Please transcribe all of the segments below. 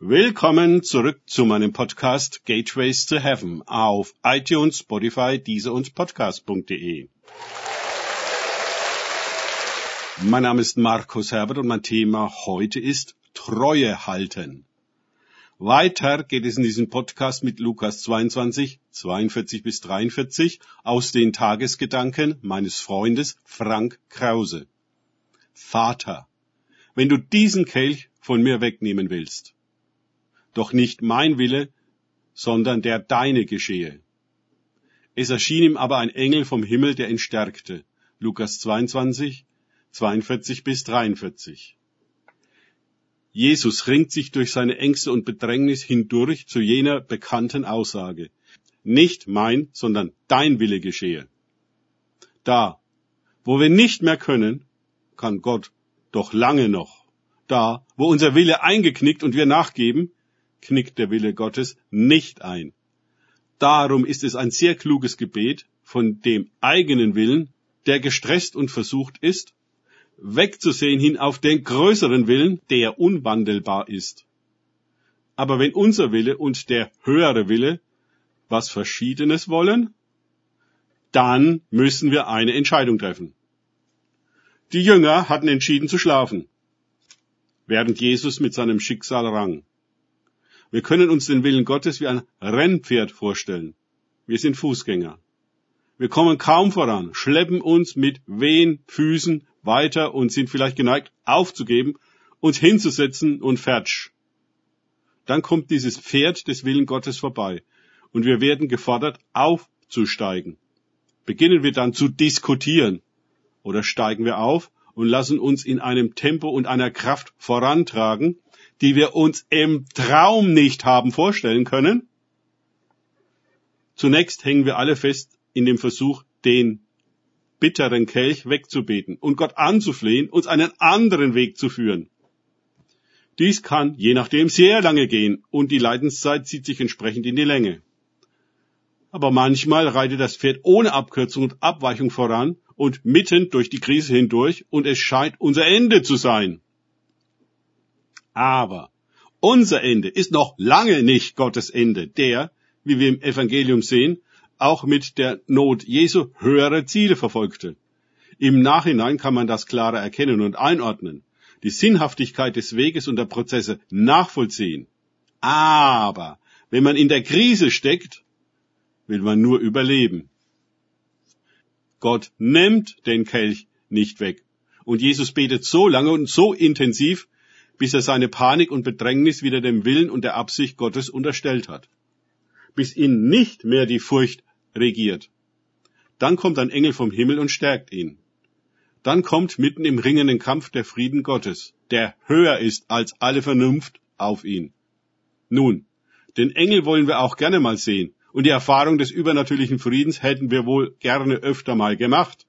Willkommen zurück zu meinem Podcast Gateways to Heaven auf iTunes, Spotify, Deezer und Podcast.de. Mein Name ist Markus Herbert und mein Thema heute ist Treue halten. Weiter geht es in diesem Podcast mit Lukas 22, 42 bis 43 aus den Tagesgedanken meines Freundes Frank Krause. Vater, wenn du diesen Kelch von mir wegnehmen willst, doch nicht mein Wille, sondern der deine geschehe. Es erschien ihm aber ein Engel vom Himmel, der ihn stärkte. Lukas 22, 42 bis 43. Jesus ringt sich durch seine Ängste und Bedrängnis hindurch zu jener bekannten Aussage. Nicht mein, sondern dein Wille geschehe. Da, wo wir nicht mehr können, kann Gott doch lange noch. Da, wo unser Wille eingeknickt und wir nachgeben, knickt der Wille Gottes nicht ein. Darum ist es ein sehr kluges Gebet, von dem eigenen Willen, der gestresst und versucht ist, wegzusehen hin auf den größeren Willen, der unwandelbar ist. Aber wenn unser Wille und der höhere Wille was Verschiedenes wollen, dann müssen wir eine Entscheidung treffen. Die Jünger hatten entschieden zu schlafen, während Jesus mit seinem Schicksal rang. Wir können uns den Willen Gottes wie ein Rennpferd vorstellen. Wir sind Fußgänger. Wir kommen kaum voran, schleppen uns mit wehen Füßen weiter und sind vielleicht geneigt aufzugeben, uns hinzusetzen und fertig. Dann kommt dieses Pferd des Willen Gottes vorbei und wir werden gefordert aufzusteigen. Beginnen wir dann zu diskutieren oder steigen wir auf und lassen uns in einem Tempo und einer Kraft vorantragen, die wir uns im Traum nicht haben vorstellen können. Zunächst hängen wir alle fest in dem Versuch, den bitteren Kelch wegzubeten und Gott anzuflehen, uns einen anderen Weg zu führen. Dies kann je nachdem sehr lange gehen und die Leidenszeit zieht sich entsprechend in die Länge. Aber manchmal reitet das Pferd ohne Abkürzung und Abweichung voran und mitten durch die Krise hindurch und es scheint unser Ende zu sein. Aber unser Ende ist noch lange nicht Gottes Ende, der, wie wir im Evangelium sehen, auch mit der Not Jesu höhere Ziele verfolgte. Im Nachhinein kann man das klarer erkennen und einordnen, die Sinnhaftigkeit des Weges und der Prozesse nachvollziehen. Aber wenn man in der Krise steckt, will man nur überleben. Gott nimmt den Kelch nicht weg. Und Jesus betet so lange und so intensiv, bis er seine Panik und Bedrängnis wieder dem Willen und der Absicht Gottes unterstellt hat. Bis ihn nicht mehr die Furcht regiert. Dann kommt ein Engel vom Himmel und stärkt ihn. Dann kommt mitten im ringenden Kampf der Frieden Gottes, der höher ist als alle Vernunft, auf ihn. Nun, den Engel wollen wir auch gerne mal sehen, und die Erfahrung des übernatürlichen Friedens hätten wir wohl gerne öfter mal gemacht.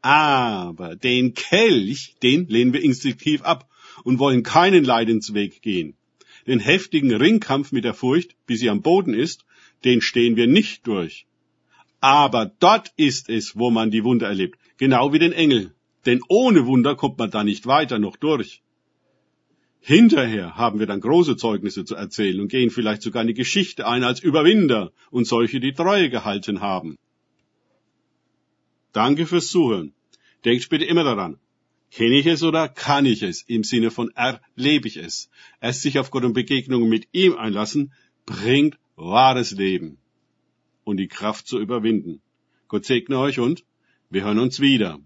Aber den Kelch, den lehnen wir instinktiv ab und wollen keinen Leidensweg gehen. Den heftigen Ringkampf mit der Furcht, bis sie am Boden ist, den stehen wir nicht durch. Aber dort ist es, wo man die Wunder erlebt, genau wie den Engel. Denn ohne Wunder kommt man da nicht weiter noch durch. Hinterher haben wir dann große Zeugnisse zu erzählen und gehen vielleicht sogar in die Geschichte ein als Überwinder und solche, die Treue gehalten haben. Danke fürs Zuhören. Denkt bitte immer daran, Kenne ich es oder kann ich es? Im Sinne von erlebe ich es. Erst sich auf Gott und Begegnungen mit ihm einlassen, bringt wahres Leben und die Kraft zu überwinden. Gott segne euch und wir hören uns wieder.